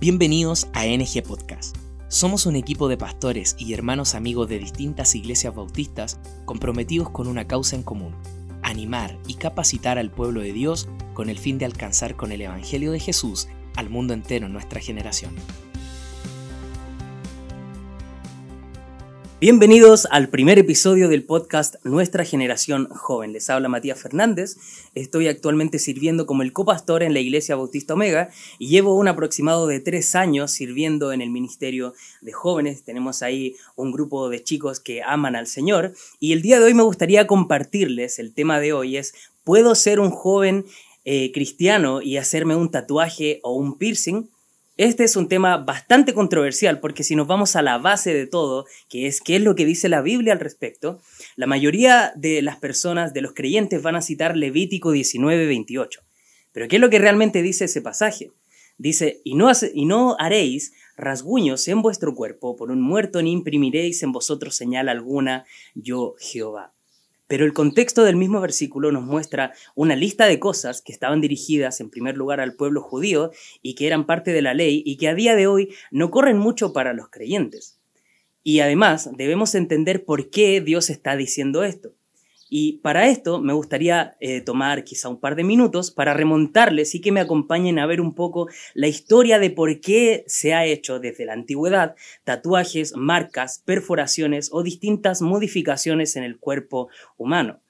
Bienvenidos a NG Podcast. Somos un equipo de pastores y hermanos amigos de distintas iglesias bautistas comprometidos con una causa en común, animar y capacitar al pueblo de Dios con el fin de alcanzar con el Evangelio de Jesús al mundo entero en nuestra generación. Bienvenidos al primer episodio del podcast Nuestra Generación Joven. Les habla Matías Fernández. Estoy actualmente sirviendo como el copastor en la Iglesia Bautista Omega y llevo un aproximado de tres años sirviendo en el Ministerio de Jóvenes. Tenemos ahí un grupo de chicos que aman al Señor y el día de hoy me gustaría compartirles, el tema de hoy es, ¿puedo ser un joven eh, cristiano y hacerme un tatuaje o un piercing? Este es un tema bastante controversial porque si nos vamos a la base de todo, que es qué es lo que dice la Biblia al respecto, la mayoría de las personas, de los creyentes, van a citar Levítico 19, 28. Pero ¿qué es lo que realmente dice ese pasaje? Dice, y no, y no haréis rasguños en vuestro cuerpo, por un muerto ni imprimiréis en vosotros señal alguna, yo Jehová. Pero el contexto del mismo versículo nos muestra una lista de cosas que estaban dirigidas en primer lugar al pueblo judío y que eran parte de la ley y que a día de hoy no corren mucho para los creyentes. Y además debemos entender por qué Dios está diciendo esto. Y para esto me gustaría eh, tomar quizá un par de minutos para remontarles y que me acompañen a ver un poco la historia de por qué se ha hecho desde la antigüedad tatuajes, marcas, perforaciones o distintas modificaciones en el cuerpo humano.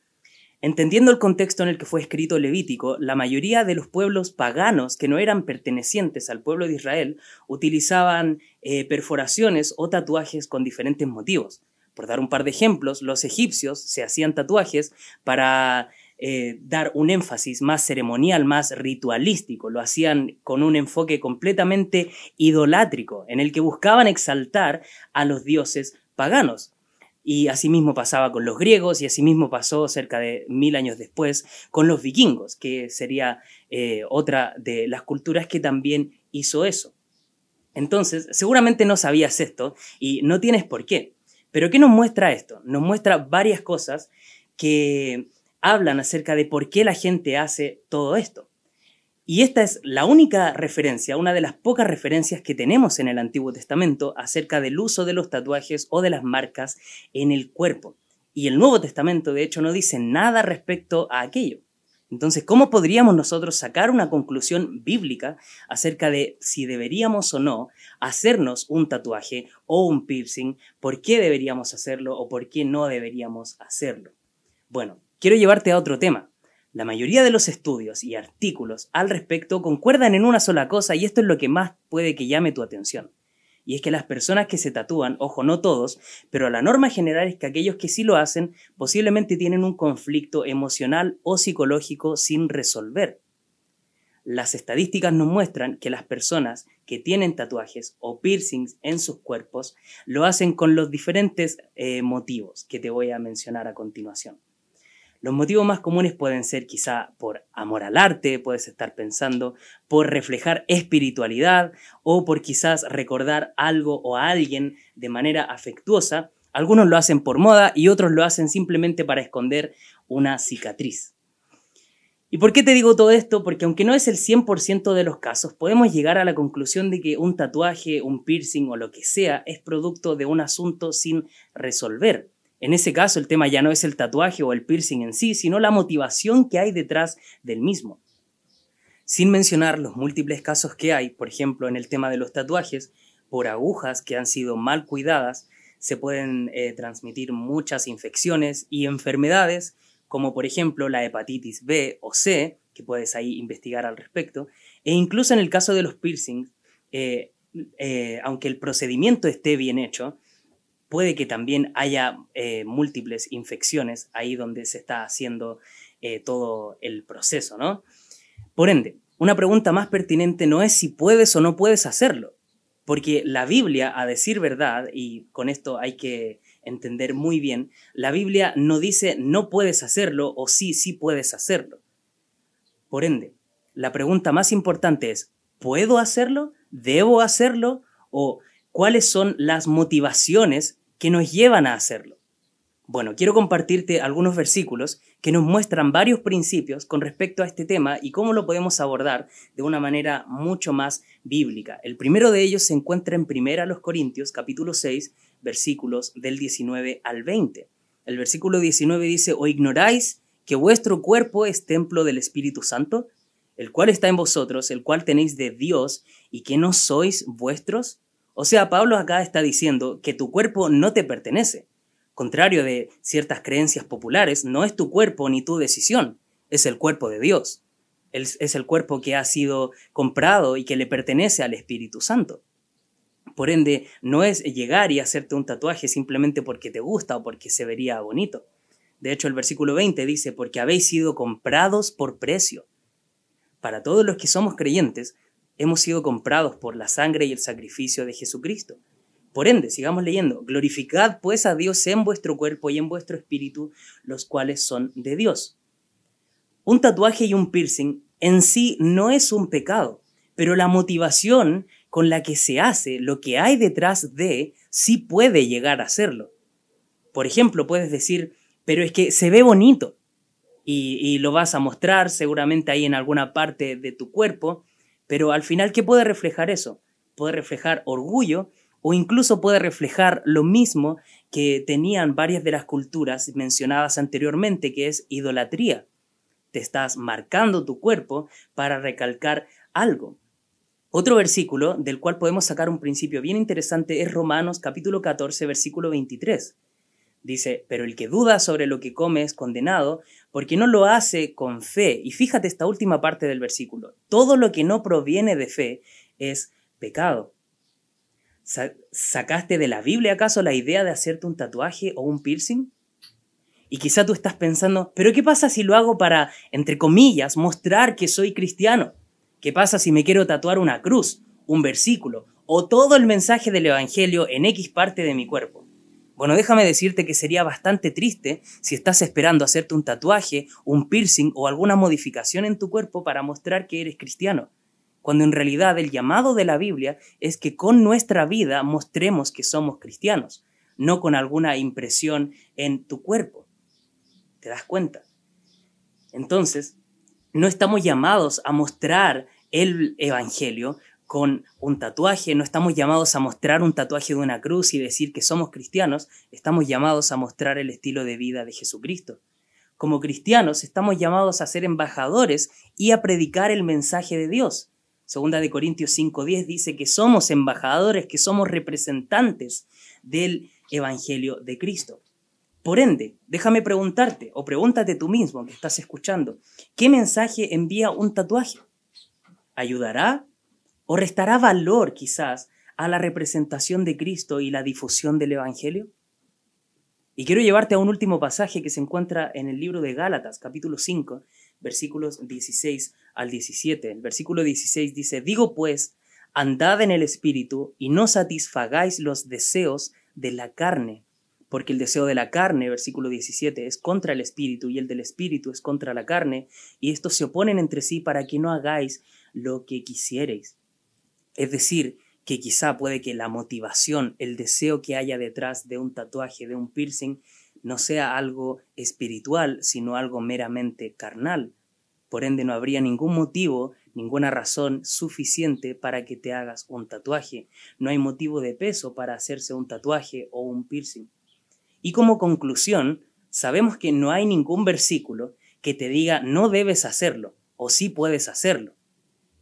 Entendiendo el contexto en el que fue escrito Levítico, la mayoría de los pueblos paganos que no eran pertenecientes al pueblo de Israel utilizaban eh, perforaciones o tatuajes con diferentes motivos. Por dar un par de ejemplos, los egipcios se hacían tatuajes para eh, dar un énfasis más ceremonial, más ritualístico. Lo hacían con un enfoque completamente idolátrico, en el que buscaban exaltar a los dioses paganos. Y asimismo pasaba con los griegos y asimismo pasó cerca de mil años después con los vikingos, que sería eh, otra de las culturas que también hizo eso. Entonces, seguramente no sabías esto y no tienes por qué. Pero ¿qué nos muestra esto? Nos muestra varias cosas que hablan acerca de por qué la gente hace todo esto. Y esta es la única referencia, una de las pocas referencias que tenemos en el Antiguo Testamento acerca del uso de los tatuajes o de las marcas en el cuerpo. Y el Nuevo Testamento, de hecho, no dice nada respecto a aquello. Entonces, ¿cómo podríamos nosotros sacar una conclusión bíblica acerca de si deberíamos o no hacernos un tatuaje o un piercing? ¿Por qué deberíamos hacerlo o por qué no deberíamos hacerlo? Bueno, quiero llevarte a otro tema. La mayoría de los estudios y artículos al respecto concuerdan en una sola cosa y esto es lo que más puede que llame tu atención. Y es que las personas que se tatúan, ojo, no todos, pero la norma general es que aquellos que sí lo hacen posiblemente tienen un conflicto emocional o psicológico sin resolver. Las estadísticas nos muestran que las personas que tienen tatuajes o piercings en sus cuerpos lo hacen con los diferentes eh, motivos que te voy a mencionar a continuación. Los motivos más comunes pueden ser quizá por amor al arte, puedes estar pensando, por reflejar espiritualidad o por quizás recordar algo o a alguien de manera afectuosa. Algunos lo hacen por moda y otros lo hacen simplemente para esconder una cicatriz. ¿Y por qué te digo todo esto? Porque aunque no es el 100% de los casos, podemos llegar a la conclusión de que un tatuaje, un piercing o lo que sea es producto de un asunto sin resolver. En ese caso, el tema ya no es el tatuaje o el piercing en sí, sino la motivación que hay detrás del mismo. Sin mencionar los múltiples casos que hay, por ejemplo, en el tema de los tatuajes, por agujas que han sido mal cuidadas, se pueden eh, transmitir muchas infecciones y enfermedades, como por ejemplo la hepatitis B o C, que puedes ahí investigar al respecto, e incluso en el caso de los piercings, eh, eh, aunque el procedimiento esté bien hecho, puede que también haya eh, múltiples infecciones ahí donde se está haciendo eh, todo el proceso, ¿no? Por ende, una pregunta más pertinente no es si puedes o no puedes hacerlo, porque la Biblia, a decir verdad, y con esto hay que entender muy bien, la Biblia no dice no puedes hacerlo o sí, sí puedes hacerlo. Por ende, la pregunta más importante es, ¿puedo hacerlo? ¿Debo hacerlo? ¿O cuáles son las motivaciones que nos llevan a hacerlo. Bueno, quiero compartirte algunos versículos que nos muestran varios principios con respecto a este tema y cómo lo podemos abordar de una manera mucho más bíblica. El primero de ellos se encuentra en 1 Corintios capítulo 6, versículos del 19 al 20. El versículo 19 dice, ¿o ignoráis que vuestro cuerpo es templo del Espíritu Santo, el cual está en vosotros, el cual tenéis de Dios, y que no sois vuestros? O sea, Pablo acá está diciendo que tu cuerpo no te pertenece contrario de ciertas creencias populares, no es tu cuerpo ni tu decisión, es el cuerpo de Dios. Es el cuerpo que ha sido comprado y que le pertenece al Espíritu Santo. Por ende, no es llegar y hacerte un tatuaje simplemente porque te gusta o porque se vería bonito. De hecho, el versículo 20 dice, porque habéis sido comprados por precio. Para todos los que somos creyentes, hemos sido comprados por la sangre y el sacrificio de Jesucristo. Por ende, sigamos leyendo, glorificad pues a Dios en vuestro cuerpo y en vuestro espíritu, los cuales son de Dios. Un tatuaje y un piercing en sí no es un pecado, pero la motivación con la que se hace, lo que hay detrás de, sí puede llegar a serlo. Por ejemplo, puedes decir, pero es que se ve bonito y, lo vas a mostrar seguramente ahí en alguna parte de tu cuerpo, pero al final, ¿qué puede reflejar eso? Puede reflejar orgullo o incluso puede reflejar lo mismo que tenían varias de las culturas mencionadas anteriormente, que es idolatría. Te estás marcando tu cuerpo para recalcar algo. Otro versículo del cual podemos sacar un principio bien interesante es Romanos capítulo 14 versículo 23. Dice, pero el que duda sobre lo que come es condenado porque no lo hace con fe. Y fíjate esta última parte del versículo. Todo lo que no proviene de fe es pecado. ¿Sacaste de la Biblia acaso la idea de hacerte un tatuaje o un piercing? Y quizá tú estás pensando, pero ¿qué pasa si lo hago para, entre comillas, mostrar que soy cristiano? ¿Qué pasa si me quiero tatuar una cruz, un versículo o todo el mensaje del Evangelio en X parte de mi cuerpo? Bueno, déjame decirte que sería bastante triste si estás esperando hacerte un tatuaje, un piercing o alguna modificación en tu cuerpo para mostrar que eres cristiano cuando en realidad el llamado de la Biblia es que con nuestra vida mostremos que somos cristianos, no con alguna impresión en tu cuerpo. ¿Te das cuenta? Entonces, no estamos llamados a mostrar el Evangelio con un tatuaje, no estamos llamados a mostrar un tatuaje de una cruz y decir que somos cristianos, estamos llamados a mostrar el estilo de vida de Jesucristo. Como cristianos estamos llamados a ser embajadores y a predicar el mensaje de Dios. Segunda de Corintios 5:10 dice que somos embajadores, que somos representantes del Evangelio de Cristo. Por ende, déjame preguntarte, o pregúntate tú mismo que estás escuchando, ¿qué mensaje envía un tatuaje? ¿Ayudará o restará valor quizás a la representación de Cristo y la difusión del Evangelio? Y quiero llevarte a un último pasaje que se encuentra en el libro de Gálatas, capítulo 5, versículos 16 al 17. El versículo 16 dice, digo pues, andad en el Espíritu y no satisfagáis los deseos de la carne, porque el deseo de la carne, versículo 17, es contra el Espíritu y el del Espíritu es contra la carne, y estos se oponen entre sí para que no hagáis lo que quisierais. Es decir, que quizá puede que la motivación, el deseo que haya detrás de un tatuaje, de un piercing, no sea algo espiritual, sino algo meramente carnal. Por ende, no habría ningún motivo, ninguna razón suficiente para que te hagas un tatuaje. No hay motivo de peso para hacerse un tatuaje o un piercing. Y como conclusión, sabemos que no hay ningún versículo que te diga no debes hacerlo o sí puedes hacerlo.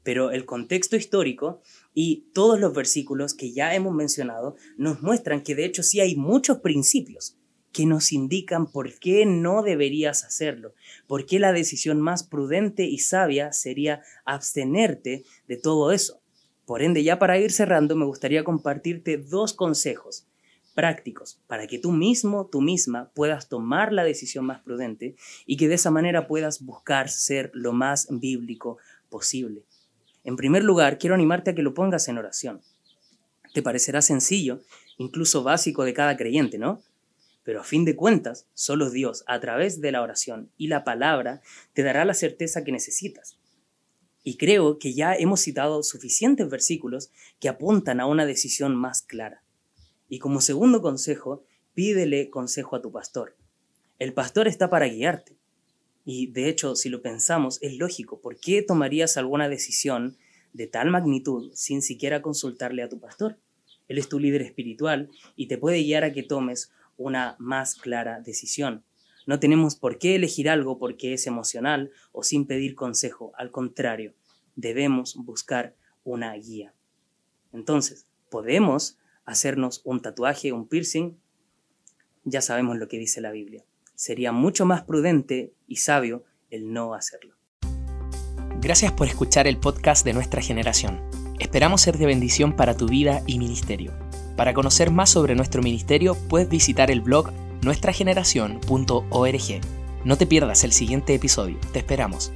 Pero el contexto histórico y todos los versículos que ya hemos mencionado nos muestran que de hecho sí hay muchos principios que nos indican por qué no deberías hacerlo, por qué la decisión más prudente y sabia sería abstenerte de todo eso. Por ende, ya para ir cerrando, me gustaría compartirte dos consejos prácticos para que tú mismo, tú misma, puedas tomar la decisión más prudente y que de esa manera puedas buscar ser lo más bíblico posible. En primer lugar, quiero animarte a que lo pongas en oración. Te parecerá sencillo, incluso básico de cada creyente, ¿no? Pero a fin de cuentas, solo Dios, a través de la oración y la palabra, te dará la certeza que necesitas. Y creo que ya hemos citado suficientes versículos que apuntan a una decisión más clara. Y como segundo consejo, pídele consejo a tu pastor. El pastor está para guiarte. Y de hecho, si lo pensamos, es lógico. ¿Por qué tomarías alguna decisión de tal magnitud sin siquiera consultarle a tu pastor? Él es tu líder espiritual y te puede guiar a que tomes una más clara decisión. No tenemos por qué elegir algo porque es emocional o sin pedir consejo. Al contrario, debemos buscar una guía. Entonces, ¿podemos hacernos un tatuaje, un piercing? Ya sabemos lo que dice la Biblia. Sería mucho más prudente y sabio el no hacerlo. Gracias por escuchar el podcast de nuestra generación. Esperamos ser de bendición para tu vida y ministerio. Para conocer más sobre nuestro ministerio, puedes visitar el blog nuestrageneración.org. No te pierdas el siguiente episodio. Te esperamos.